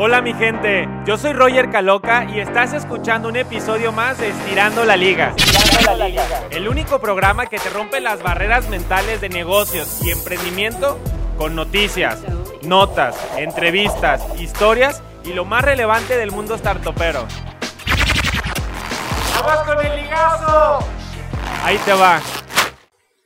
Hola mi gente, yo soy Roger Caloca y estás escuchando un episodio más de Estirando la Liga. El único programa que te rompe las barreras mentales de negocios y emprendimiento con noticias, notas, entrevistas, historias y lo más relevante del mundo startupero. ¡Vamos con el ligazo! Ahí te va.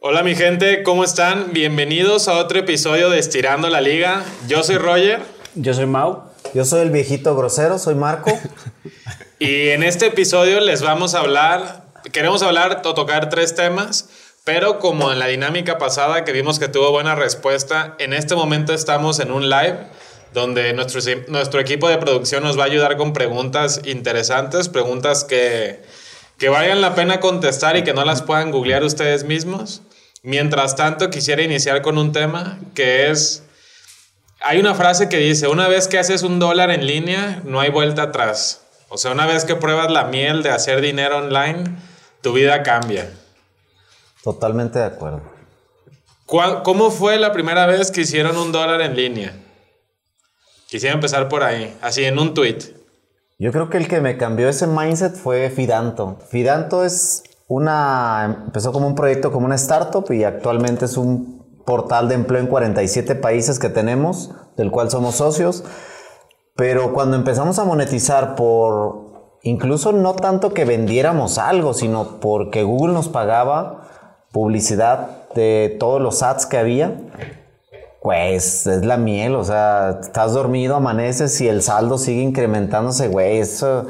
Hola mi gente, ¿cómo están? Bienvenidos a otro episodio de Estirando la Liga. Yo soy Roger. Yo soy Mau. Yo soy el viejito grosero, soy Marco. y en este episodio les vamos a hablar, queremos hablar o tocar tres temas, pero como en la dinámica pasada que vimos que tuvo buena respuesta, en este momento estamos en un live donde nuestro, nuestro equipo de producción nos va a ayudar con preguntas interesantes, preguntas que, que valgan la pena contestar y que no las puedan googlear ustedes mismos. Mientras tanto, quisiera iniciar con un tema que es hay una frase que dice, una vez que haces un dólar en línea, no hay vuelta atrás. O sea, una vez que pruebas la miel de hacer dinero online, tu vida cambia. Totalmente de acuerdo. ¿Cómo fue la primera vez que hicieron un dólar en línea? Quisiera empezar por ahí, así en un tweet. Yo creo que el que me cambió ese mindset fue Fidanto. Fidanto es una, empezó como un proyecto, como una startup y actualmente es un portal de empleo en 47 países que tenemos, del cual somos socios. Pero cuando empezamos a monetizar por, incluso no tanto que vendiéramos algo, sino porque Google nos pagaba publicidad de todos los ads que había, pues es la miel, o sea, estás dormido, amaneces y el saldo sigue incrementándose, güey, eso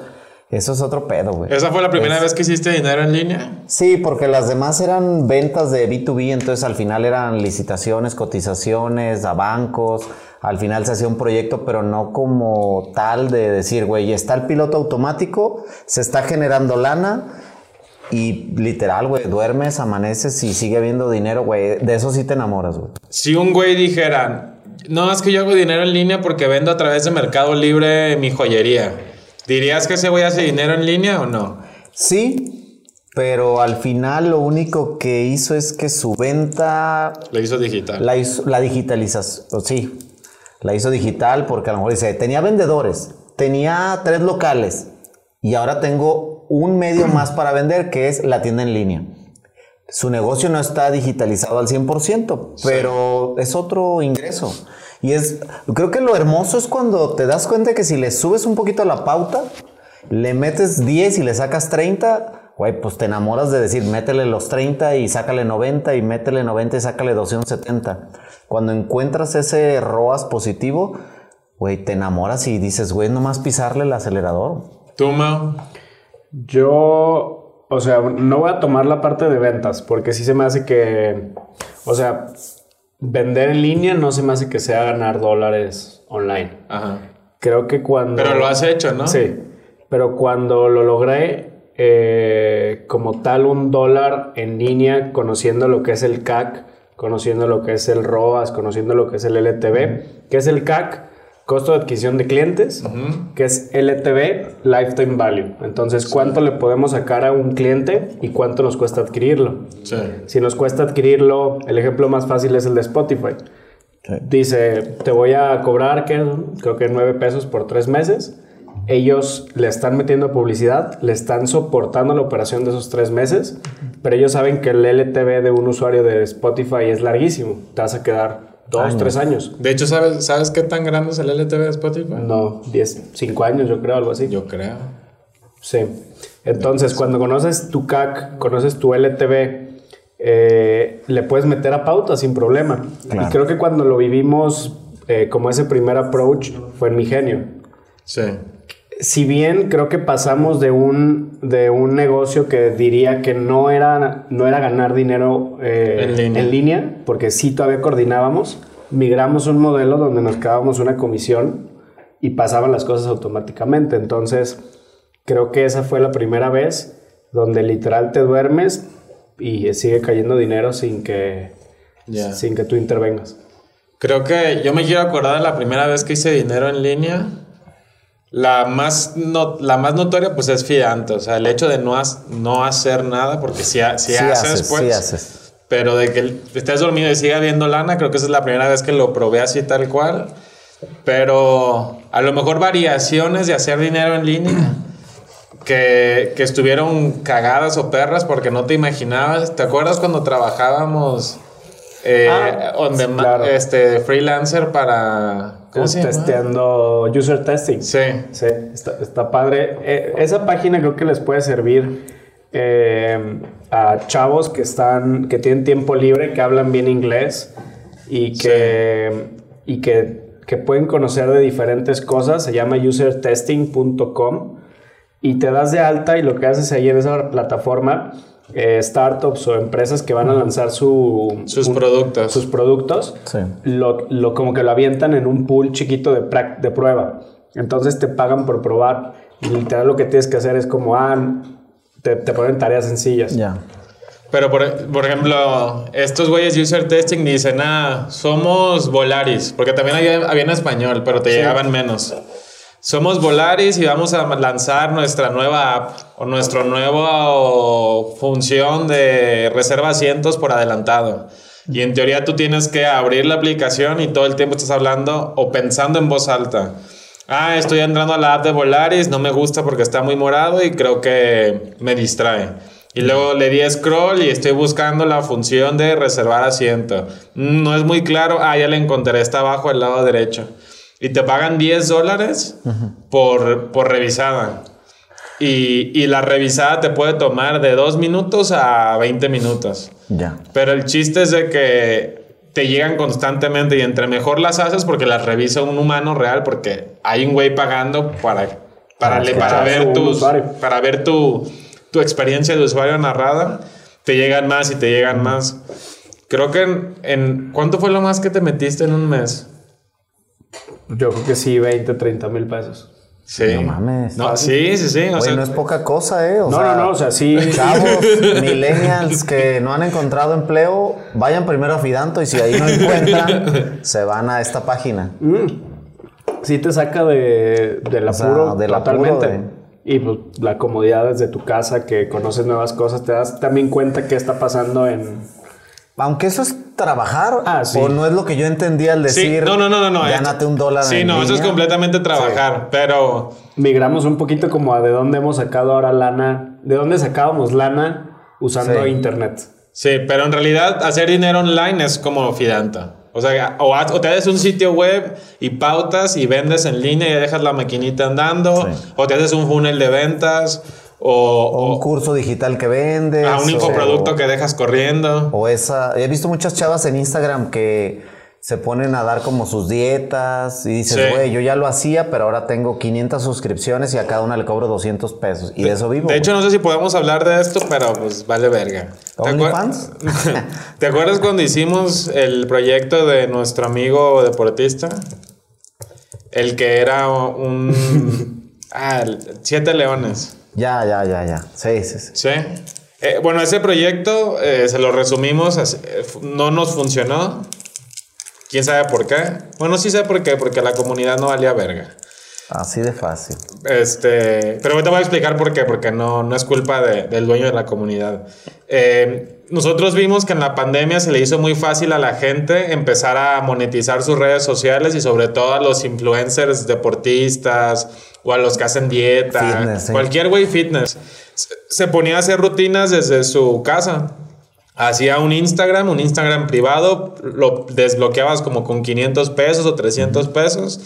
eso es otro pedo, güey. ¿Esa fue la primera vez que hiciste dinero en línea? Sí, porque las demás eran ventas de B2B, entonces al final eran licitaciones, cotizaciones a bancos. Al final se hacía un proyecto, pero no como tal de decir, güey, está el piloto automático, se está generando lana y literal, güey, duermes, amaneces y sigue habiendo dinero, güey. De eso sí te enamoras, güey. Si un güey dijera, no, es que yo hago dinero en línea porque vendo a través de Mercado Libre mi joyería ¿Dirías que ese güey hace dinero en línea o no? Sí, pero al final lo único que hizo es que su venta... La hizo digital. La, hizo, la digitalización, sí. La hizo digital porque a lo mejor dice, tenía vendedores, tenía tres locales y ahora tengo un medio más para vender que es la tienda en línea. Su negocio no está digitalizado al 100%, pero es otro ingreso. Y es, creo que lo hermoso es cuando te das cuenta que si le subes un poquito la pauta, le metes 10 y le sacas 30, güey, pues te enamoras de decir, métele los 30 y sácale 90 y métele 90 y sácale 270. Cuando encuentras ese ROAS positivo, güey, te enamoras y dices, güey, nomás pisarle el acelerador. ¿Tú, Mau? Yo, o sea, no voy a tomar la parte de ventas, porque sí se me hace que, o sea, vender en línea no se me hace que sea ganar dólares online. Ajá. Creo que cuando... Pero lo has hecho, ¿no? Sí. Pero cuando lo logré, eh, como tal, un dólar en línea, conociendo lo que es el CAC, conociendo lo que es el ROAS, conociendo lo que es el LTV, que es el CAC, costo de adquisición de clientes, que es LTV, Lifetime Value. Entonces, ¿cuánto le podemos sacar a un cliente y cuánto nos cuesta adquirirlo? Si nos cuesta adquirirlo, el ejemplo más fácil es el de Spotify. Dice, te voy a cobrar, creo que 9 pesos por 3 meses. Ellos le están metiendo publicidad, le están soportando la operación de esos 3 meses, pero ellos saben que el LTV de un usuario de Spotify es larguísimo. Te vas a quedar Dos, tres años. De hecho, ¿sabes, ¿sabes qué tan grande es el LTV de Spotify? No, diez, cinco años, yo creo, algo así. Yo creo. Sí. Entonces, cuando conoces tu CAC, conoces tu LTV, eh, le puedes meter a pauta sin problema. Y creo que cuando lo vivimos eh, como ese primer approach fue en mi genio. Sí si bien creo que pasamos de un, de un negocio que diría que no era, no era ganar dinero eh, en, línea. porque sí todavía coordinábamos, migramos un modelo donde nos quedábamos una comisión y pasaban las cosas automáticamente. Entonces, creo que esa fue la primera vez donde literal te duermes y sigue cayendo dinero sin que, sin que tú intervengas. Creo que yo me quiero acordar de la primera vez que hice dinero en línea la más, no, la más notoria pues es Fidanto, o sea, el hecho de no, no hacer nada, porque si, si, haces, pues, haces. Pero de que estés dormido y siga viendo lana, creo que esa es la primera vez que lo probé así tal cual. pero a lo mejor variaciones de hacer dinero en línea que, que estuvieron cagadas o perras porque no te imaginabas. ¿Te acuerdas cuando trabajábamos eh, Ah, on sí, claro. este, freelancer para... ¿Cómo se? Testeando user testing. Sí. Sí, está, está padre. Eh, esa página creo que les puede servir eh, a chavos que están, que tienen tiempo libre, que hablan bien inglés y que, y que, que pueden conocer de diferentes cosas. Se llama usertesting.com y te das de alta y lo que haces ahí en esa plataforma, eh, startups o empresas que van a lanzar su, Sus un- productos. sus productos, Sí. lo, lo- como que lo avientan en un pool chiquito de, de prueba. Entonces te pagan por probar. Y literal lo que tienes que hacer es como, ah, te, te ponen tareas sencillas. Ya. Pero, por, por ejemplo, estos güeyes de user testing dicen, ah, somos Volaris, porque también había, había en español, pero te llegaban menos. Somos Volaris y vamos a lanzar nuestra nueva app o nuestra nueva función de reserva asientos por adelantado. Y en teoría tú tienes que abrir la aplicación y todo el tiempo estás hablando o pensando en voz alta. Ah, estoy entrando a la app de Volaris, no me gusta porque está muy morado y creo que me distrae. Y luego le di scroll y estoy buscando la función de reservar asiento. Mm, No es muy claro. Ah, ya la encontré, está abajo al lado derecho. Y te pagan 10 dólares por, por revisada. Y, y la revisada te puede tomar de 2 minutos a 20 minutos. Ya. Pero el chiste es de que te llegan constantemente y entre mejor las haces porque las revisa un humano real porque hay un güey pagando para, para, le- para escuchar ver, tus, usuario. para ver tu, tu experiencia de usuario narrada. Te llegan más y te llegan más. Creo que en, en- ¿Cuánto fue lo más que te metiste en un mes? Yo creo que sí, 20, 30 mil pesos. Sí. No mames. No, sí, sí, sí. O Oye, sea, no es poca cosa, ¿eh? O No, sea, no, no, o sea, sí. Chavos, millennials que no han encontrado empleo, vayan primero a Fidanto y si ahí no encuentran, se van a esta página. Sí te saca de, del O sea, apuro del apuro totalmente. de- Y pues la comodidad desde tu casa, que conoces nuevas cosas, te das también cuenta qué está pasando en... Aunque eso es trabajar, Ah, sí. o no es lo que yo entendía al sí, decir, no, no, no, no, no. gánate un dólar Sí, en no, eso es línea". completamente trabajar, pero Migramos un poquito como a de dónde hemos sacado ahora lana, de dónde sacábamos lana usando Sí. internet. Sí, pero en realidad hacer dinero online es como Fidanta. O sea, o, haz- o te haces un sitio web y pautas y vendes en línea y dejas la maquinita andando, Sí. o te haces un funnel de ventas, o, O un o- curso digital que vendes. a un o- infoproducto que dejas corriendo. O esa. He visto muchas chavas en Instagram que se ponen a dar como sus dietas y dices, Sí. güey, yo ya lo hacía, pero ahora tengo 500 suscripciones y a cada una le cobro 200 pesos. Y de eso vivo. De hecho, no sé si podemos hablar de esto, pero pues vale verga. ¿Te, acuer-. ¿Te acuerdas cuando hicimos el proyecto de nuestro amigo deportista? El que era un... ah, Siete Leones. Ya, ya, ya, ya. Sí, sí, sí. Sí. Eh, bueno, ese proyecto, eh, se lo resumimos, eh, no nos funcionó. ¿Quién sabe por qué? Bueno, sí sé por qué, porque la comunidad no valía verga. Así de fácil. Este, pero te voy a explicar por qué, porque no, no es culpa de- del dueño de la comunidad. Eh, nosotros vimos que en la pandemia se le hizo muy fácil a la gente empezar a monetizar sus redes sociales y sobre todo a los influencers deportistas o a los que hacen dieta, Fitness, sí. cualquier güey fitness. Se- Se ponía a hacer rutinas desde su casa. Hacía un Instagram, un Instagram privado, lo desbloqueabas como con 500 pesos o 300 pesos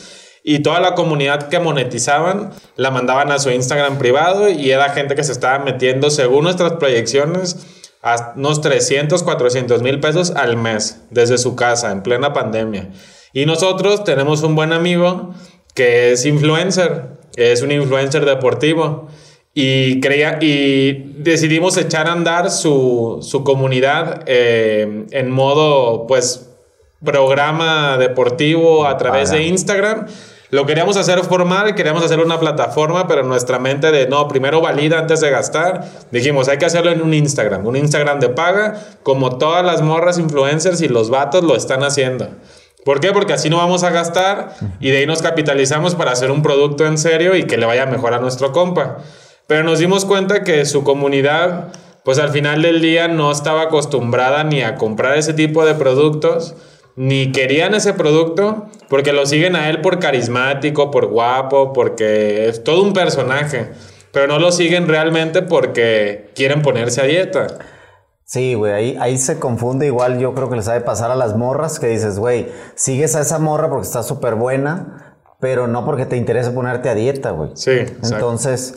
y toda la comunidad que monetizaban la mandaban a su Instagram privado y era gente que se estaba metiendo, según nuestras proyecciones, a unos 300, 400 mil pesos al mes desde su casa en plena pandemia. Y nosotros tenemos un buen amigo que es influencer, es un influencer deportivo. Y, creía, y decidimos echar a andar su, su comunidad eh, en modo, pues, programa deportivo a través de Instagram. Lo queríamos hacer formal, queríamos hacer una plataforma, pero nuestra mente de no, primero valida antes de gastar. Dijimos, hay que hacerlo en un Instagram, un Instagram de paga, como todas las morras influencers y los vatos lo están haciendo. ¿Por qué? Porque así no vamos a gastar y de ahí nos capitalizamos para hacer un producto en serio y que le vaya mejor a nuestro compa. Pero nos dimos cuenta que su comunidad, pues al final del día no estaba acostumbrada ni a comprar ese tipo de productos ni querían ese producto porque lo siguen a él por carismático, por guapo, porque es todo un personaje. Pero no lo siguen realmente porque quieren ponerse a dieta. Sí, güey, ahí, ahí se confunde igual, yo creo que les sabe pasar a las morras que dices, güey, sigues a esa morra porque está súper buena, pero no porque te interese ponerte a dieta, güey. Sí, exacto. Entonces,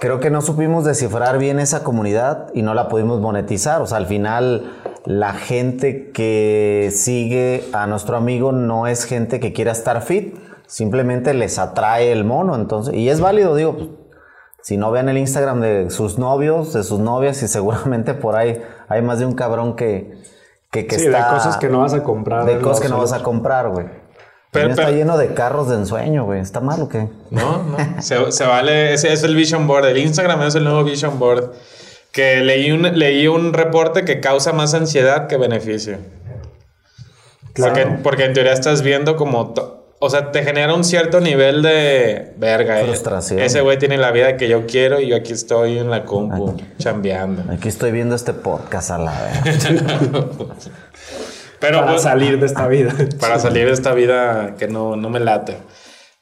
creo que no supimos descifrar bien esa comunidad y no la pudimos monetizar. O sea, al final, la gente que sigue a nuestro amigo no es gente que quiera estar fit, simplemente les atrae el mono. Entonces, y es válido, digo, pues, si no vean el Instagram de sus novios, de sus novias, y seguramente por ahí hay más de un cabrón que, que, que Sí, está. de cosas que no vas a comprar. de cosas que no vas a comprar, güey. Pero- está pero- lleno de carros de ensueño, güey. ¿Está mal o qué? No, no. Se, se vale. Ese es el Vision Board. El Instagram es el nuevo Vision Board. Que leí un, leí un reporte que causa más ansiedad que beneficio. Claro. Porque, porque en teoría estás viendo como. to- O sea, te genera un cierto nivel de verga. eh. Frustración. Ese güey tiene la vida que yo quiero y yo aquí estoy en la compu chambeando. Aquí estoy viendo este podcast a la vez. Pero Para pues, salir de esta vida. para salir de esta vida que no, no me late.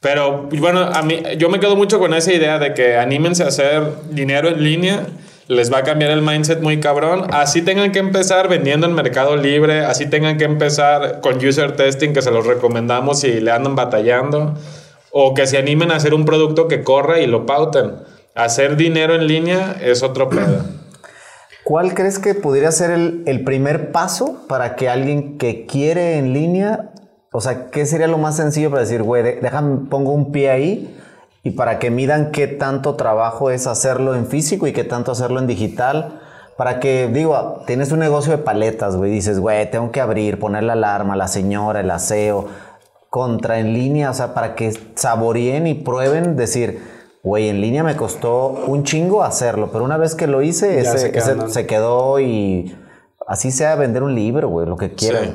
Pero bueno, a mí, yo me quedo mucho con esa idea de que anímense a hacer dinero en línea. Les va a cambiar el mindset muy cabrón. Así tengan que empezar vendiendo en Mercado Libre. Así tengan que empezar con user testing, que se los recomendamos si le andan batallando. O que se animen a hacer un producto que corra y lo pauten. Hacer dinero en línea es otro pedo. ¿Cuál crees que pudiera ser el, el primer paso para que alguien que quiere en línea, o sea, qué sería lo más sencillo para decir, güey, déjame, pongo un pie ahí y para que midan qué tanto trabajo es hacerlo en físico y qué tanto hacerlo en digital? Para que, digo, tienes un negocio de paletas, güey, dices, güey, tengo que abrir, poner la alarma, la señora, el aseo, contra en línea, o sea, para que saboreen y prueben, decir, güey, en línea me costó un chingo hacerlo, pero una vez que lo hice, ese, se ese se quedó y así sea vender un libro, güey, lo que quieras. Sí.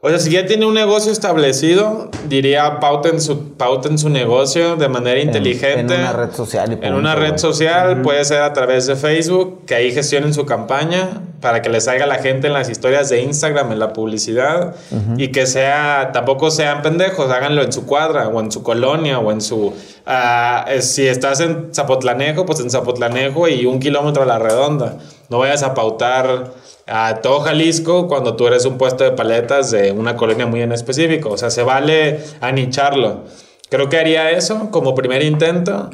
O sea, si ya tiene un negocio establecido, diría pauten su, pauten su negocio de manera inteligente. en una red social y En una red social, puede ser a través de Facebook, que ahí gestionen su campaña para que les salga la gente en las historias de Instagram, en la publicidad, y que sea, tampoco sean pendejos, háganlo en su cuadra, o en su colonia, o en su... ah, eh, si estás en Zapotlanejo, pues en Zapotlanejo y un kilómetro a la redonda. No vayas a pautar a todo Jalisco cuando tú eres un puesto de paletas de una colonia muy en específico. O sea, se vale anicharlo. Creo que haría eso como primer intento.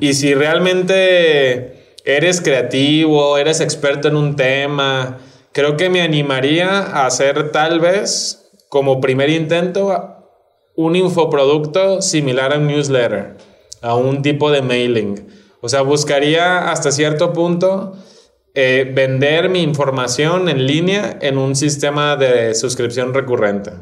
Y si realmente eres creativo, eres experto en un tema, creo que me animaría a hacer tal vez como primer intento un infoproducto similar a un newsletter, a un tipo de mailing. O sea, buscaría hasta cierto punto eh, vender mi información en línea en un sistema de suscripción recurrente.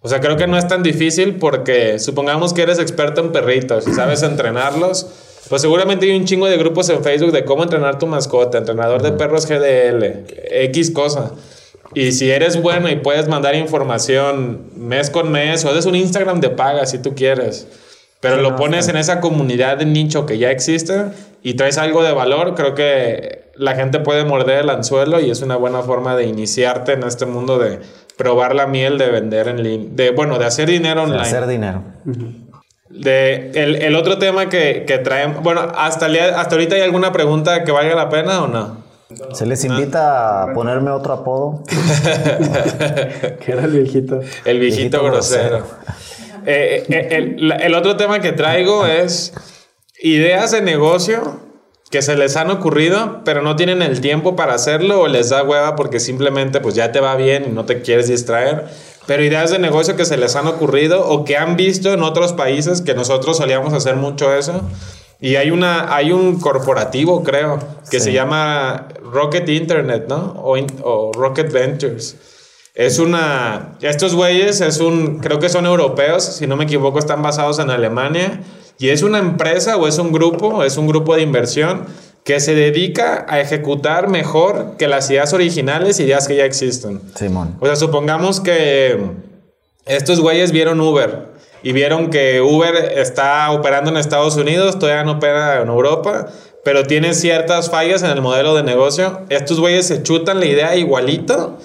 O sea, creo que no es tan difícil porque supongamos que eres experto en perritos y sabes entrenarlos, pues seguramente hay un chingo de grupos en Facebook de cómo entrenar tu mascota, entrenador de perros GDL, X cosa. Y si eres bueno y puedes mandar información mes con mes, o eres un Instagram de paga si tú quieres, pero lo pones en esa comunidad de nicho que ya existe y traes algo de valor, creo que la gente puede morder el anzuelo y es una buena forma de iniciarte en este mundo de probar la miel de vender en línea, de bueno, de hacer dinero De online. hacer dinero. De el, el otro tema que, que traen, bueno, hasta, el día- hasta ahorita hay alguna pregunta que valga la pena o no? ¿Se les invita a ponerme otro apodo? que era el viejito. El viejito, Viejito grosero. Eh, eh, el, el otro tema que traigo es ideas de negocio que se les han ocurrido, pero no tienen el tiempo para hacerlo o les da hueva porque simplemente pues ya te va bien y no te quieres distraer. Pero ideas de negocio que se les han ocurrido o que han visto en otros países que nosotros solíamos hacer mucho eso. Y hay, una, hay un corporativo, creo, que se llama Rocket Internet, ¿no? O, o Rocket Ventures. Es una. Estos güeyes es un. Creo que son europeos, si no me equivoco, están basados en Alemania. Y es una empresa o es un grupo, es un grupo de inversión que se dedica a ejecutar mejor que las ideas originales, ideas que ya existen. Simón. O sea, supongamos que estos güeyes vieron Uber y vieron que Uber está operando en Estados Unidos, todavía no opera en Europa, pero tiene ciertas fallas en el modelo de negocio. Estos güeyes se chutan la idea igualito,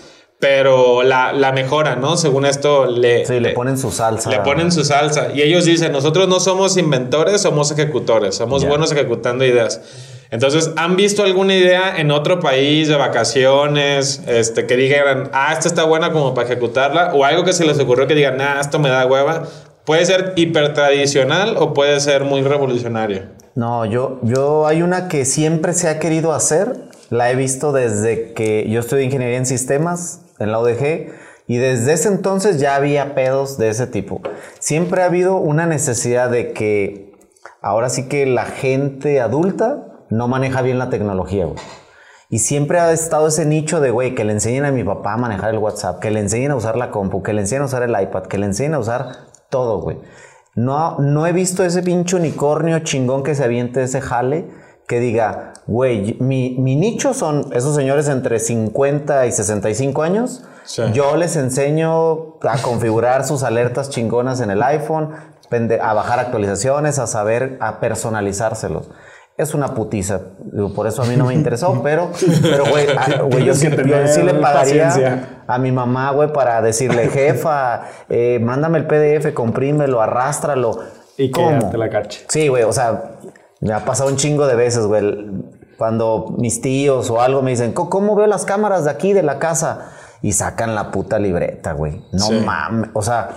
pero la, la mejora, ¿no? Según esto, le, Sí, le ponen su salsa. le ponen su salsa. Y ellos dicen, nosotros no somos inventores, somos ejecutores, somos Ya. buenos ejecutando ideas. Entonces, ¿han visto alguna idea en otro país de vacaciones este, que digan, ah, esta está buena como para ejecutarla? O algo que se les ocurrió que digan, nah, esto me da hueva. Puede ser hiper tradicional o puede ser muy revolucionario. No, yo, yo hay una que siempre se ha querido hacer. La he visto desde que yo estudié ingeniería en sistemas en la ODG y desde ese entonces ya había pedos de ese tipo. Siempre ha habido una necesidad de que ahora sí que la gente adulta no maneja bien la tecnología, güey. Y siempre ha estado ese nicho de, güey, que le enseñen a mi papá a manejar el WhatsApp, que le enseñen a usar la compu, que le enseñen a usar el iPad, que le enseñen a usar todo, güey. No, no he visto ese pinche unicornio chingón que se aviente ese jale que diga, güey, mi, mi nicho son esos señores entre 50 y 65 años. Sí. Yo les enseño a configurar sus alertas chingonas en el iPhone, a bajar actualizaciones, a saber, a personalizárselos. Es una putiza. Por eso a mí no me interesó, pero, pero güey, güey, yo, sí, que yo sí le pagaría paciencia. a mi mamá, güey, para decirle, jefa, eh, mándame el PDF, comprímelo, arrástralo. Y que ya te la cache. Sí, güey, o sea, me ha pasado un chingo de veces, güey. Cuando mis tíos o algo me dicen, "¿Cómo- ¿cómo veo las cámaras de aquí, de la casa? Y sacan la puta libreta, güey. No Sí. mames. O sea,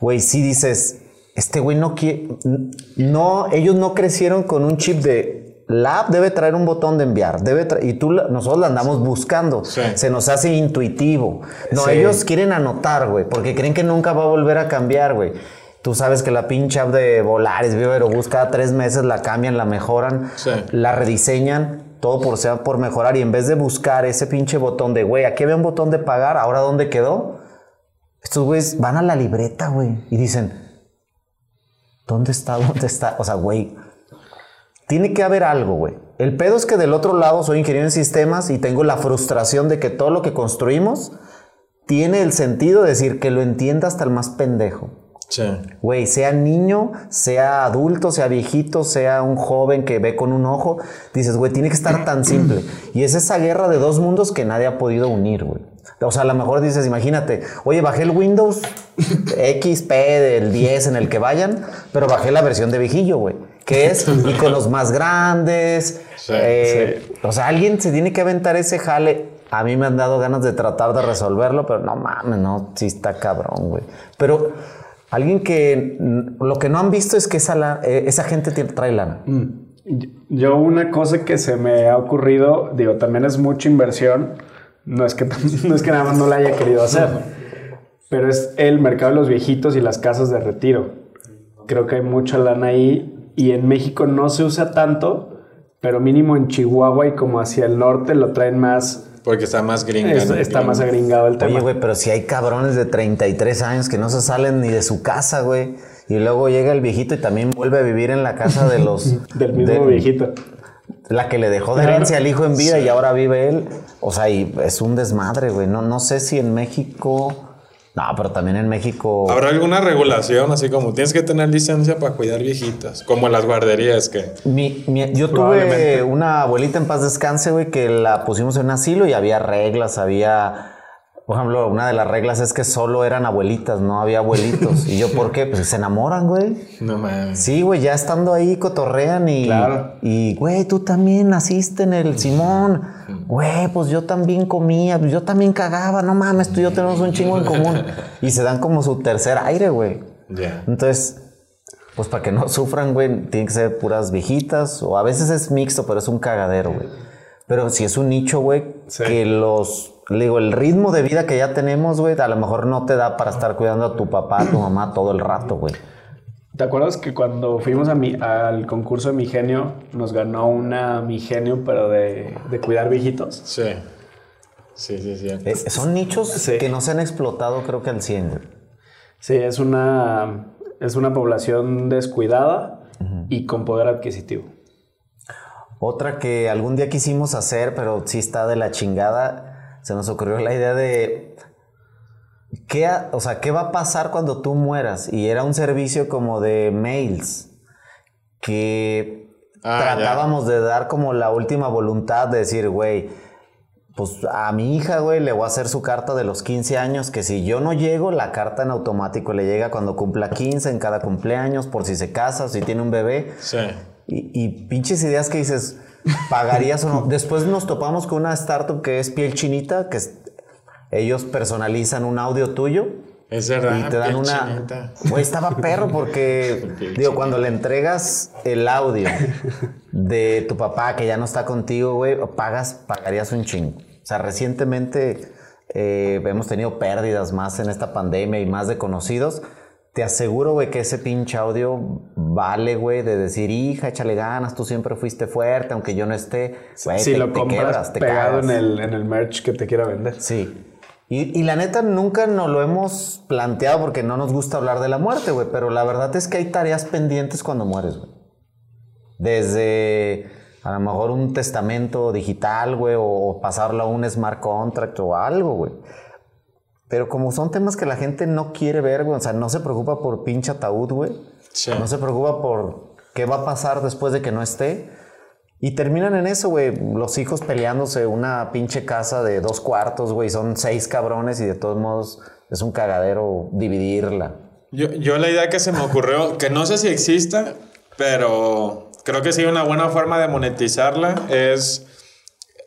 güey, sí dices, este güey no quiere. No, ellos no crecieron con un chip de. La app debe traer un botón de enviar. Debe y tú, nosotros la andamos buscando. Sí. Se nos hace intuitivo. No, Sí. ellos quieren anotar, güey, porque creen que nunca va a volver a cambiar, güey. Tú sabes que la pinche app de Volaris, Viva Aerobús, cada tres meses la cambian, la mejoran, Sí. la rediseñan, todo por sea por mejorar. Y en vez de buscar ese pinche botón de, güey, aquí había un botón de pagar, ahora ¿dónde quedó? Estos güeyes van a la libreta, güey, y dicen, ¿dónde está? ¿Dónde está? O sea, güey, tiene que haber algo, güey. El pedo es que del otro lado soy ingeniero en sistemas y tengo la frustración de que todo lo que construimos tiene el sentido de decir que lo entienda hasta el más pendejo. Sí. Güey, sea niño, sea adulto, sea viejito, sea un joven que ve con un ojo, dices, güey, tiene que estar tan simple. Y es esa guerra de dos mundos que nadie ha podido unir, güey. O sea, a lo mejor dices, imagínate, oye, bajé el Windows XP del 10 en el que vayan, pero bajé la versión de viejillo, güey. Que es iconos más grandes. Sí, eh, O sea, alguien se tiene que aventar ese jale. A mí me han dado ganas de tratar de resolverlo, pero no mames, no, sí está cabrón, güey. Pero alguien que mm, lo que no han visto es que esa, eh, esa gente trae lana. Yo una cosa que se me ha ocurrido, digo, también es mucha inversión, no es que, no es que nada más no la haya querido hacer, pero es el mercado de los viejitos y las casas de retiro. Creo que hay mucha lana ahí y en México no se usa tanto, pero mínimo en Chihuahua y como hacia el norte lo traen más, Porque está más gringa. es- ¿no? está más agringado el tema. Oye, güey, pero si hay cabrones de 33 años que no se salen ni de su casa, güey. Y luego llega el viejito y también vuelve a vivir en la casa de los... del mismo de- viejito. La que le dejó de Claro. herencia al hijo en vida y ahora vive él. O sea, y es un desmadre, güey. No, no sé si en México... No, pero también en México... ¿Habrá alguna regulación así como tienes que tener licencia para cuidar viejitas? Como en las guarderías que... Mi- mi- yo tuve una abuelita en paz descanse, güey, que la pusimos en un asilo y había reglas, había... Por ejemplo, una de las reglas es que solo eran abuelitas, no había abuelitos. ¿Y yo por qué? Pues se enamoran, güey. No mames. Sí, güey, ya estando ahí cotorrean y... Claro. Y, güey, tú también naciste en el Simón. Güey, pues yo también comía, pues yo también cagaba. No mames, tú y yo tenemos un chingo en común. Y se dan como su tercer aire, güey. Ya. Entonces, pues para que no sufran, güey, tienen que ser puras viejitas. O a veces es mixto, pero es un cagadero, güey. Pero si es un nicho, güey, Sí. que los... le Digo, el ritmo de vida que ya tenemos, güey, a lo mejor no te da para estar cuidando a tu papá, a tu mamá todo el rato, güey. ¿Te acuerdas que cuando fuimos a mi, al concurso de Mi Genio nos ganó una Mi Genio, pero de, de cuidar viejitos? Sí. Sí, sí, sí. Eh, son nichos Sí. que no se han explotado, creo que al 100, güey. Sí, es una, es una población descuidada y con poder adquisitivo. Otra que algún día quisimos hacer, pero sí está de la chingada, se nos ocurrió la idea de qué, o sea, qué va a pasar cuando tú mueras. Y era un servicio como de mails que Ah, ya. tratábamos de dar como la última voluntad de decir, güey, pues a mi hija, güey, le voy a hacer su carta de los 15 años, que si yo no llego, la carta en automático le llega cuando cumpla 15 en cada cumpleaños, por si se casa, si tiene un bebé. Sí. Y, y pinches ideas que dices, ¿pagarías o no? Después nos topamos con una startup que es piel chinita, que es- ellos personalizan un audio tuyo. Es verdad. Y te dan una. Güey, estaba perro porque. Digo, cuando le entregas el audio de tu papá que ya no está contigo, güey, pagas, pagarías un chingo. O sea, recientemente eh, hemos tenido pérdidas más en esta pandemia y más de conocidos. Te aseguro, güey, que ese pinche audio vale, güey, de decir, hija, échale ganas, tú siempre fuiste fuerte, aunque yo no esté. Güey, si te- lo te compras quebras, te pegado en el, en el merch que te quiera vender. Sí. Y, y la neta nunca nos lo hemos planteado porque no nos gusta hablar de la muerte, güey. Pero la verdad es que hay tareas pendientes cuando mueres, güey. Desde a lo mejor un testamento digital, güey, o pasarlo a un smart contract o algo, güey. Pero como son temas que la gente no quiere ver, güey, o sea, no se preocupa por pinche ataúd, güey. Sí. No se preocupa por qué va a pasar después de que no esté. Y terminan en eso, güey. Los hijos peleándose una pinche casa de dos cuartos, güey. Son seis cabrones y de todos modos es un cagadero dividirla. Yo, yo la idea que se me ocurrió, que no sé si exista, pero creo que sí una buena forma de monetizarla es...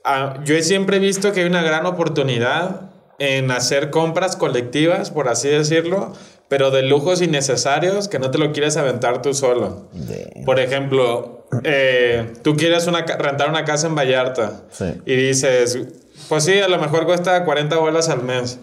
ah, yo he siempre visto que hay una gran oportunidad en hacer compras colectivas, por así decirlo, pero de lujos innecesarios que no te lo quieres aventar tú solo. Por ejemplo, eh, tú quieres una, rentar una casa en Vallarta Sí. y dices, pues sí, a lo mejor cuesta 40 bolas al mes.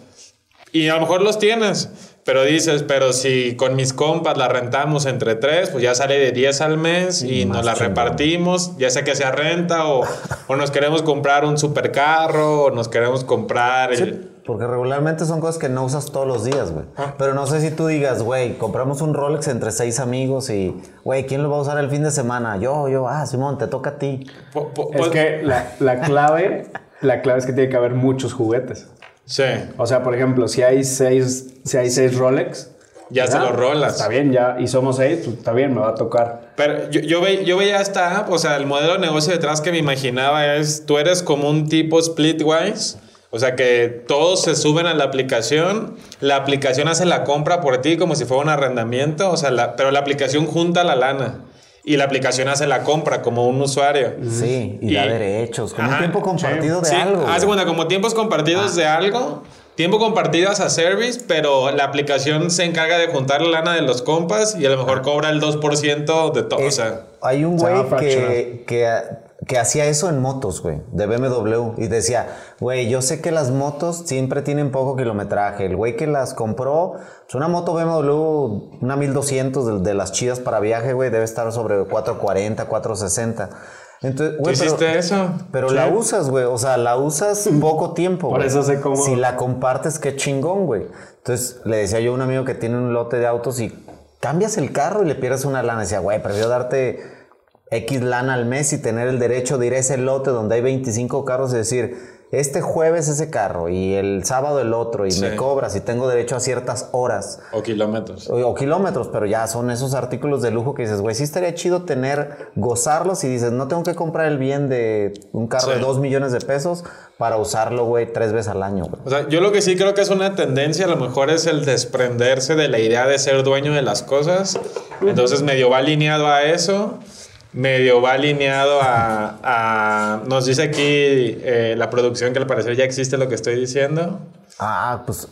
Y a lo mejor los tienes, pero dices, pero si con mis compas la rentamos entre tres, pues ya sale de 10 al mes y Más nos la repartimos, ya sea que sea renta o, o nos queremos comprar un supercarro o nos queremos comprar el... Porque regularmente son cosas que no usas todos los días, güey. Ah. Pero no sé si tú digas, güey, compramos un Rolex entre seis amigos y, güey, ¿quién lo va a usar el fin de semana? Yo, yo, ah, Simón, te toca a ti. Po- po- Es pues- que la, la clave, la clave es que tiene que haber muchos juguetes. Sí, O sea, por ejemplo, si hay seis, si hay seis Rolex, Ya se los rolas. Está bien, ya, y somos seis, pues, está bien, me va a tocar. Pero yo, yo, ve- yo veía esta app, o sea, el modelo de negocio detrás que me imaginaba es, tú eres como un tipo Splitwise, o sea, que todos se suben a la aplicación, la aplicación hace la compra por ti como si fuera un arrendamiento, o sea, la- pero la aplicación junta la lana y la aplicación hace la compra como un usuario. Sí, y, da Y- derechos. Como Ajá, un tiempo compartido de Sí, algo. de güey. cuenta, como tiempos compartidos de algo, tiempo compartido as a service, pero la aplicación se encarga de juntar la lana de los compas y a lo mejor cobra el 2% de todo, o Es- sea... hay un güey que, que, que hacía eso en motos, güey, de BMW. Y decía, güey, yo sé que las motos siempre tienen poco kilometraje. El güey que las compró, pues una moto BMW, una 1200 de, de las chidas para viaje, güey, debe estar sobre 440, 460. Entonces, ¿Tú güey, pero- hiciste eso? Pero Sí. la usas, güey. O sea, la usas poco tiempo. Por güey. eso sé cómo- Si la compartes, qué chingón, güey. Entonces le decía yo a un amigo que tiene un lote de autos y cambias el carro y le pierdes una lana. Decía, güey, prefiero darte X lana al mes y tener el derecho de ir a ese lote donde hay 25 carros y decir, este jueves ese carro y el sábado el otro y Sí. me cobras y tengo derecho a ciertas horas. O kilómetros. O, o kilómetros, pero ya son esos artículos de lujo que dices, güey, sí estaría chido tener, gozarlos y dices, no tengo que comprar el bien de un carro Sí. de 2 millones de pesos para usarlo, güey, tres veces al año, güey. O sea, yo lo que sí creo que es una tendencia, a lo mejor es el desprenderse de la idea de ser dueño de las cosas. Entonces medio va alineado a eso, medio va alineado a... a- nos dice aquí eh, la producción que al parecer ya existe lo que estoy diciendo. Ah, pues,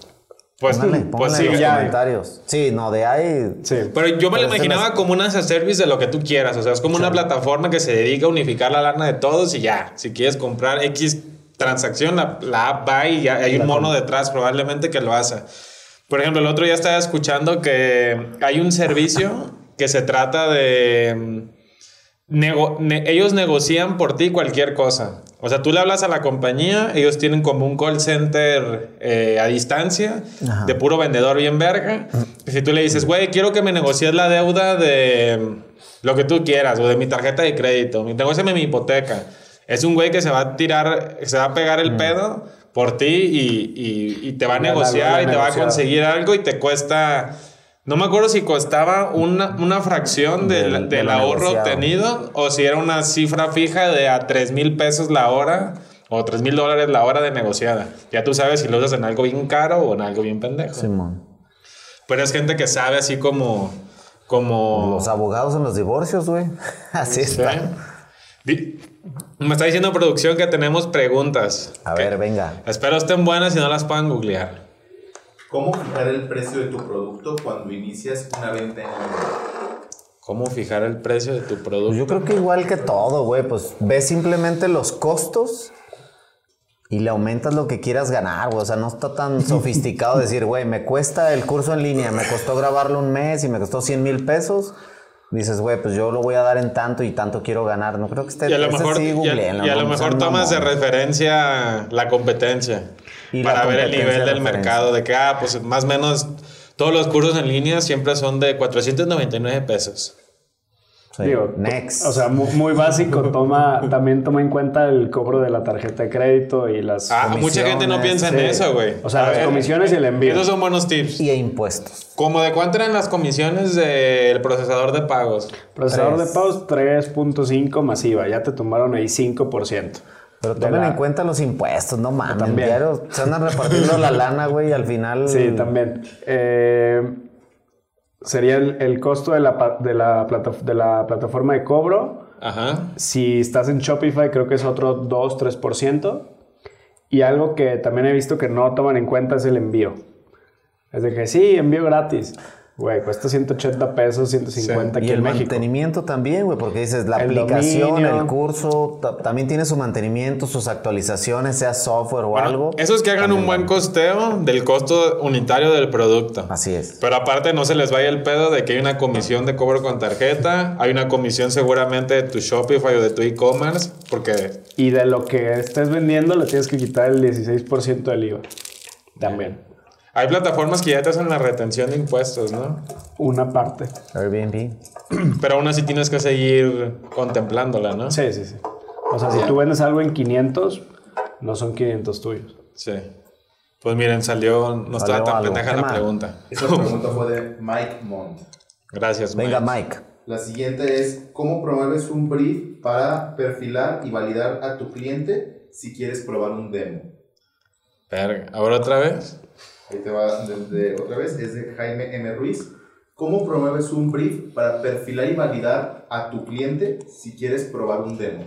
Pues, póngale, pues sí, en los ya. comentarios. Sí, no, de ahí... Sí. Pero yo me lo imaginaba como un as a service de lo que tú quieras. O sea, es como una plataforma que se dedica a unificar la lana de todos y ya. Si quieres comprar X transacción, la, la app va y ya hay un mono detrás probablemente que lo hace. Por ejemplo, el otro día estaba escuchando que hay un servicio que se trata de... mm, nego- ne- ellos negocian por ti cualquier cosa. O sea, tú le hablas a la compañía, ellos tienen como un call center eh, a distancia, Ajá. de puro vendedor bien verga. Y si tú le dices, güey, quiero que me negocies la deuda de mm, lo que tú quieras, o de mi tarjeta de crédito, negóciame mi hipoteca. Es un güey que se va a tirar, se va a pegar el pedo por ti y, y- y te va a negociar y te va a conseguir algo y te cuesta... No me acuerdo si costaba una, una fracción del, Del- ahorro negociado. obtenido o si era una cifra fija de a 3 mil pesos la hora O 3 mil dólares la hora de negociada. Ya tú sabes si lo usas en algo bien caro o en algo bien pendejo. Simón. Pero es gente que sabe así como... como Los abogados en los divorcios, güey. Así ¿sí? está. Me está diciendo producción que tenemos preguntas. A Que ver, venga. Espero estén buenas y no las puedan googlear. ¿Cómo fijar el precio de tu producto cuando inicias una venta en línea? ¿Cómo fijar el precio de tu producto? yo creo que igual que todo, güey, pues ves simplemente los costos y le aumentas lo que quieras ganar, güey. O sea, no está tan sofisticado decir, güey, me cuesta el curso en línea, me costó grabarlo un mes y me costó 100 mil pesos. Dices, güey, pues yo lo voy a dar en tanto y tanto quiero ganar. No creo que esté Y a lo mejor, sí, y a- y lo mejor tomas de referencia la competencia Y la para ver el nivel de del mercado. De que, ah, pues más o menos todos los cursos en línea siempre son de 499 pesos. Sí, Digo, next. O sea, mu- muy, básico, toma, también toma en cuenta el cobro de la tarjeta de crédito y las... Ah, mucha gente no piensa en Sí. eso, güey. O sea, A las ver, comisiones y el envío. Esos son buenos tips. y impuestos. ¿Cómo de cuánto eran las comisiones del procesador de pagos? Procesador de pagos 3.5 masiva, ya te tomaron ahí 5%. Pero tomen la- en cuenta los impuestos, no mames. También. Diario se andan repartiendo la lana, güey, y al final. Sí, también. Eh, sería el, el costo de la, de, la plata- de la plataforma de cobro. Ajá. Si estás en Shopify, creo que es otro 2-3%. Y algo que también he visto que no toman en cuenta es el envío. Es de que sí, envío gratis. Güey, cuesta 180 pesos, 150 Y aquí el en México. mantenimiento también, güey, porque dices, la El aplicación, dominio. el curso, ta- también tiene su mantenimiento, sus actualizaciones, sea software o Bueno, algo. Esos que hagan un buen costeo del costo unitario del producto. Así es. Pero aparte no se les vaya el pedo de que hay una comisión de cobro con tarjeta, hay una comisión seguramente de tu Shopify o de tu e-commerce, porque Y de lo que estés vendiendo, le tienes que quitar el 16% del IVA. También. Hay plataformas que ya te hacen la retención de impuestos, ¿no? Una parte. Airbnb. Pero aún así tienes que seguir contemplándola, ¿no? Sí, sí, sí. O sea, si tú vendes algo en 500, no son 500 tuyos. Sí. Pues miren, salió, no estaba tan algo. pendeja ¿Qué la pregunta. Esta pregunta fue de Mike Mont. Gracias, Venga, Mike. Mike. La siguiente es, ¿cómo promueves un brief para perfilar y validar a tu cliente si quieres probar un demo? Verga, ¿ahora otra vez? Ahí te va de- de- otra vez, es de Jaime M. Ruiz. ¿Cómo promueves un brief para perfilar y validar a tu cliente si quieres probar un demo?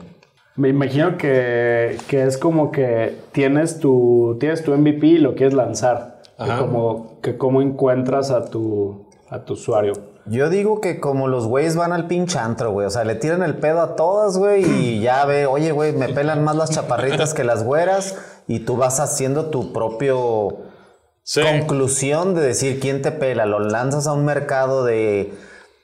Me imagino que, que es como que tienes tu, tienes tu MVP y lo quieres lanzar. Ajá. como que cómo encuentras a tu, a tu usuario. Yo digo que como los güeyes van al pinche antro, güey. O sea, le tiran el pedo a todas, güey. Y ya ve, oye, güey, me pelan más las chaparritas que las güeras. Y tú vas haciendo tu propio Sí. conclusión de decir quién te pela. Lo lanzas a un mercado de,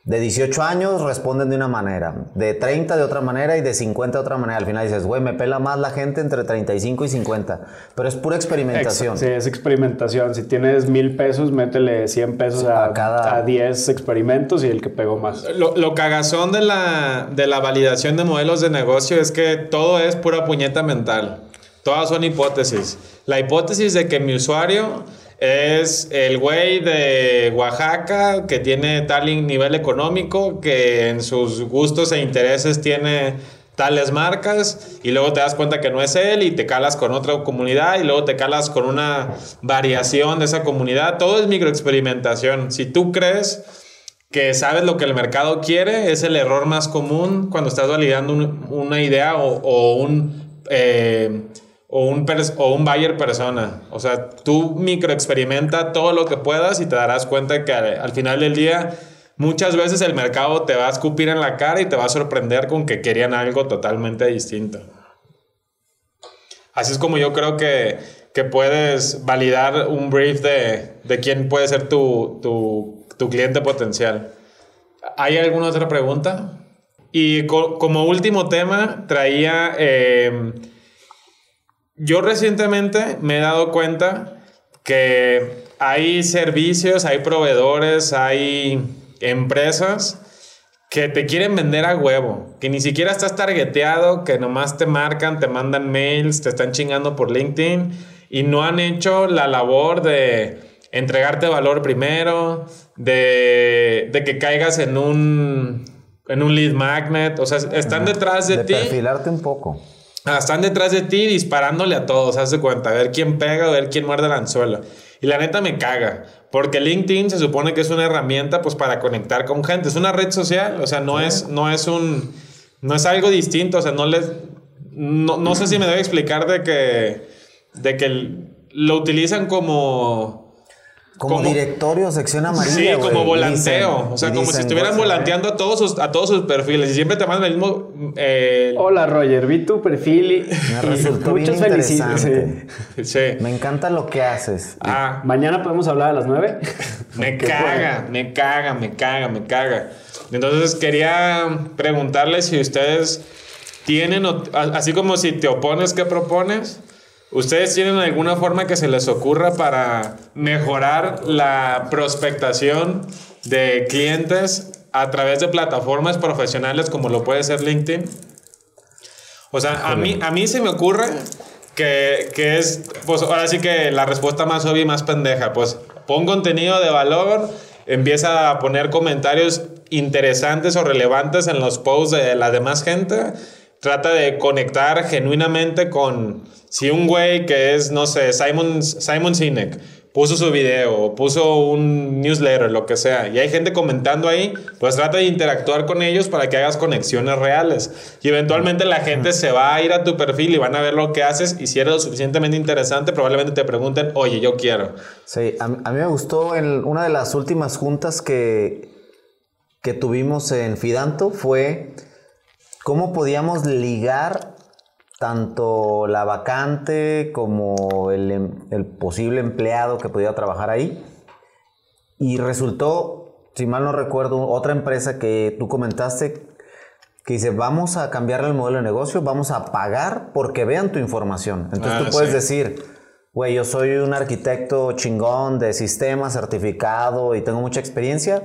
de 18 años, responden de una manera. De 30 de otra manera y de 50 de otra manera. Al final dices, güey, me pela más la gente entre 35 y 50. Pero es pura experimentación. Ex- Sí, es experimentación. Si tienes mil pesos, métele 100 pesos a, a cada- a 10 experimentos y el que pegó más. Lo, lo cagazón de la, de la validación de modelos de negocio es que todo es pura puñeta mental. Todas son hipótesis. La hipótesis de que mi usuario es el güey de Oaxaca que tiene tal nivel económico, que en sus gustos e intereses tiene tales marcas y luego te das cuenta que no es él y te calas con otra comunidad y luego te calas con una variación de esa comunidad. Todo es microexperimentación. Si tú crees que sabes lo que el mercado quiere, es el error más común cuando estás validando un- una idea o, o un, eh, o, un o un buyer persona. O sea, tú microexperimenta todo lo que puedas y te darás cuenta que al, al final del día muchas veces el mercado te va a escupir en la cara y te va a sorprender con que querían algo totalmente distinto. Así es como yo creo que, que puedes validar un brief de, de quién puede ser tu, tu, tu cliente potencial. ¿Hay alguna otra pregunta? Y co- como último tema, traía... eh, yo recientemente me he dado cuenta que hay servicios, hay proveedores, hay empresas que te quieren vender a huevo, que ni siquiera estás targeteado, que nomás te marcan, te mandan mails, te están chingando por LinkedIn y no han hecho la labor de entregarte valor primero, de, de que caigas en un, en un lead magnet, o sea, están detrás de, de ti. perfilarte un poco. Ah, Están detrás de ti disparándole a todos, haz de cuenta, a ver quién pega, a ver quién muerde el anzuelo. Y la neta me caga, porque LinkedIn se supone que es una herramienta pues para conectar con gente, es una red social, o sea, no es no es un no es algo distinto, o sea, no les no, no sé si me debe explicar de que de que lo utilizan como Como, como- directorio, sección amarilla. Sí, como volanteo. dicen- o sea, como si estuvieran volanteando a todos sus, a todos sus perfiles. Y siempre te mandan el mismo. eh, Hola Roger, vi tu perfil y, Me y resultó bien muchas felicidades. interesante. sí. sí. Me encanta lo que haces. Ah, Mañana podemos hablar a las 9. me caga, me caga, me caga, me caga. Entonces quería preguntarles si ustedes tienen, así como si te opones, ¿qué propones? ¿Ustedes tienen alguna forma que se les ocurra para mejorar la prospectación de clientes a través de plataformas profesionales como lo puede ser LinkedIn? O sea, a mí, a mí se me ocurre que, que es, pues ahora sí que la respuesta más obvia y más pendeja, pues pon contenido de valor, empieza a poner comentarios interesantes o relevantes en los posts de la demás gente, trata de conectar genuinamente con, si un güey que es, no sé, Simon, Simon Sinek, puso su video o puso un newsletter, lo que sea, y hay gente comentando ahí, pues trata de interactuar con ellos para que hagas conexiones reales. Y eventualmente la gente se va a ir a tu perfil y van a ver lo que haces, y si eres lo suficientemente interesante, probablemente te pregunten, oye, yo quiero. Sí, a, a mí me gustó en una de las últimas juntas que, que tuvimos en Fidanto fue cómo podíamos ligar tanto la vacante como el, em- el posible empleado que podía trabajar ahí. Y resultó, si mal no recuerdo, otra empresa que tú comentaste que dice, vamos a cambiar el modelo de negocio, vamos a pagar porque vean tu información. Entonces Ah, tú puedes sí. decir, güey, yo soy un arquitecto chingón de sistemas, certificado y tengo mucha experiencia,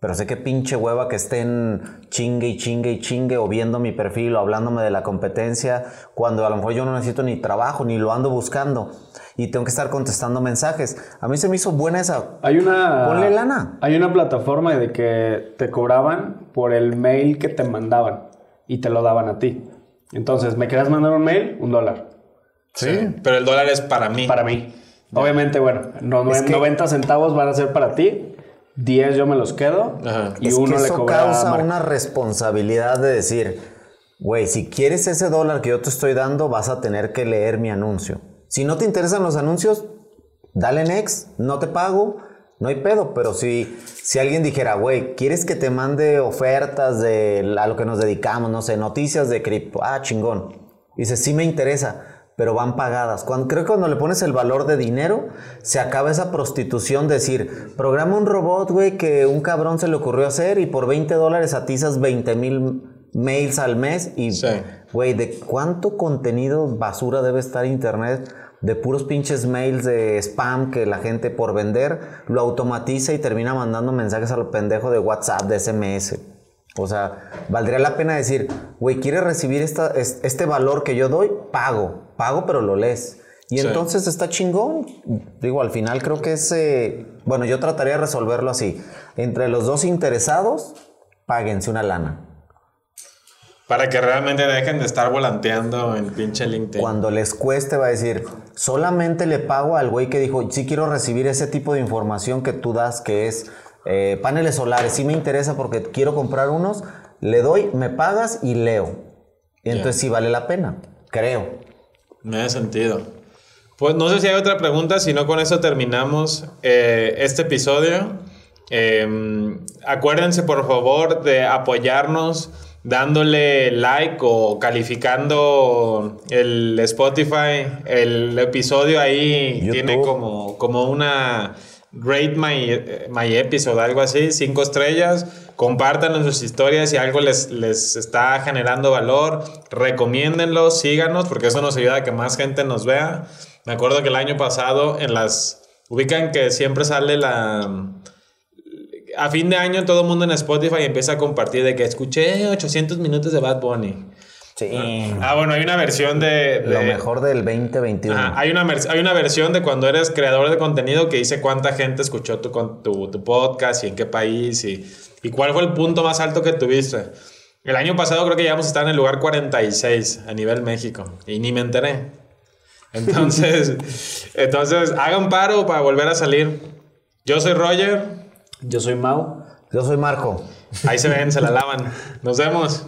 pero sé que pinche hueva que estén chingue y chingue y chingue o viendo mi perfil o hablándome de la competencia cuando a lo mejor yo no necesito ni trabajo ni lo ando buscando y tengo que estar contestando mensajes. A mí se me hizo buena esa. Hay una. Ponle lana. Hay una plataforma de que te cobraban por el mail que te mandaban y te lo daban a ti. Entonces, ¿me querías mandar un mail? Un dólar. Sí. Pero el dólar es para mí. Para mí. Obviamente, bueno, no- Es que- 90 centavos van a ser para ti, 10 yo me los quedo Ajá. y es uno que le eso causa una responsabilidad de decir, güey, si quieres ese dólar que yo te estoy dando, vas a tener que leer mi anuncio. Si no te interesan los anuncios, dale next, no te pago, no hay pedo. Pero si, si alguien dijera, güey, ¿quieres que te mande ofertas de a lo que nos dedicamos, no sé, noticias de cripto? Ah, chingón. Dice, sí me interesa. Pero van pagadas. Cuando, creo que cuando le pones el valor de dinero, se acaba esa prostitución de decir, programa un robot, güey, que un cabrón se le ocurrió hacer y por 20 dólares atizas 20 mil mails al mes y, Sí. güey, ¿de cuánto contenido basura debe estar internet? De puros pinches mails de spam que la gente por vender lo automatiza y termina mandando mensajes a los pendejos de WhatsApp, de SMS. O sea, valdría la pena decir, güey, ¿quieres recibir esta, es- este valor que yo doy? Pago, pago, pero lo lees. Y Sí. entonces está chingón. Digo, al final creo que es, eh, bueno, yo trataría de resolverlo así. Entre los dos interesados, páguense una lana. Para que realmente dejen de estar volanteando en pinche LinkedIn. Cuando les cueste va a decir, solamente le pago al güey que dijo, sí quiero recibir ese tipo de información que tú das, que es eh, paneles solares, sí me interesa porque quiero comprar unos, le doy, me pagas y leo. Y entonces sí vale la pena, creo. Me hace sentido. Pues no sé si hay otra pregunta, si no con eso terminamos eh, este episodio. Eh, acuérdense por favor de apoyarnos dándole like o calificando el Spotify. El episodio ahí YouTube. tiene como, como una rate my, my episode, algo así, cinco estrellas. Compartan en sus historias si algo les, les está generando valor. Recomiéndenlo, síganos, porque eso nos ayuda a que más gente nos vea. Me acuerdo que el año pasado en las... Ubican que siempre sale la... A fin de año todo el mundo en Spotify empieza a compartir de que escuché 800 minutos de Bad Bunny. Ah, bueno, hay una versión de. Lo mejor del 2021. Ah, hay, una versión de cuando eres creador de contenido que dice cuánta gente escuchó tu, podcast y en qué país y, cuál fue el punto más alto que tuviste. El año pasado creo que llegamos a estar en el lugar 46 a nivel México y ni me enteré. Entonces, entonces hagan paro para volver a salir. Yo soy Roger. Yo soy Mau. Yo soy Marco. Ahí se ven, se la lavan. Nos vemos.